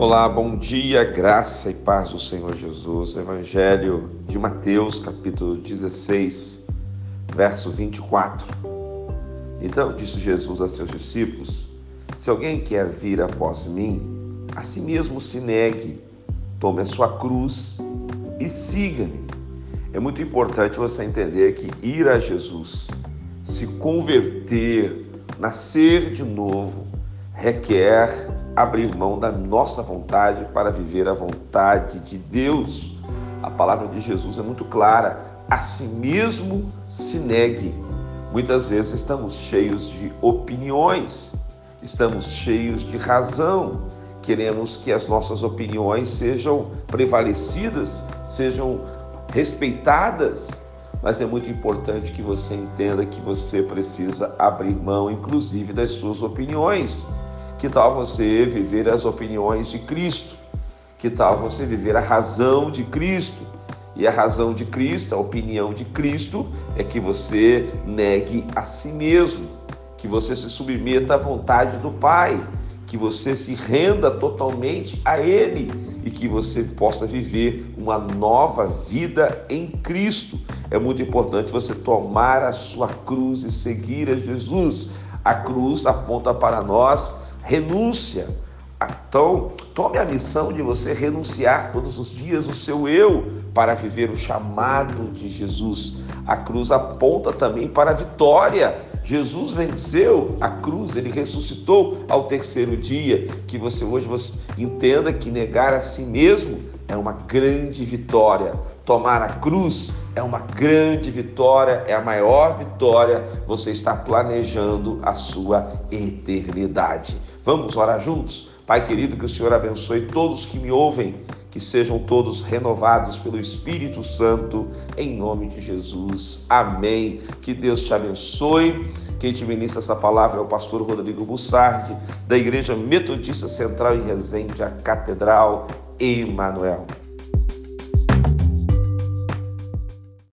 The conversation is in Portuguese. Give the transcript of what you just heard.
Olá, bom dia, graça e paz do Senhor Jesus. Evangelho de Mateus, capítulo 16, verso 24. Então disse Jesus a seus discípulos: Se alguém quer vir após mim, a si mesmo se negue, tome a sua cruz e siga-me. É muito importante você entender que ir a Jesus, se converter, nascer de novo, requer abrir mão da nossa vontade para viver a vontade de Deus. A palavra de Jesus é muito clara: a si mesmo se negue. Muitas vezes estamos cheios de opiniões, estamos cheios de razão, queremos que as nossas opiniões sejam prevalecidas, sejam respeitadas, mas é muito importante que você entenda que você precisa abrir mão, inclusive, das suas opiniões. Que tal você viver as opiniões de Cristo? Que tal você viver a razão de Cristo? E a razão de Cristo, a opinião de Cristo, é que você negue a si mesmo, que você se submeta à vontade do Pai, que você se renda totalmente a Ele e que você possa viver uma nova vida em Cristo. É muito importante você tomar a sua cruz e seguir a Jesus. A cruz aponta para nós renúncia. Então, tome a missão de você renunciar todos os dias o seu eu para viver o chamado de Jesus. A cruz aponta também para a vitória. Jesus venceu a cruz, ele ressuscitou ao terceiro dia. Que você hoje você entenda que negar a si mesmo é uma grande vitória. Tomar a cruz é uma grande vitória, é a maior vitória. Você está planejando a sua eternidade. Vamos orar juntos? Pai querido, que o Senhor abençoe todos que me ouvem, que sejam todos renovados pelo Espírito Santo, em nome de Jesus. Amém. Que Deus te abençoe. Quem te ministra essa palavra é o pastor Rodrigo Bussardi, da Igreja Metodista Central em Resende, a Catedral Emanuel.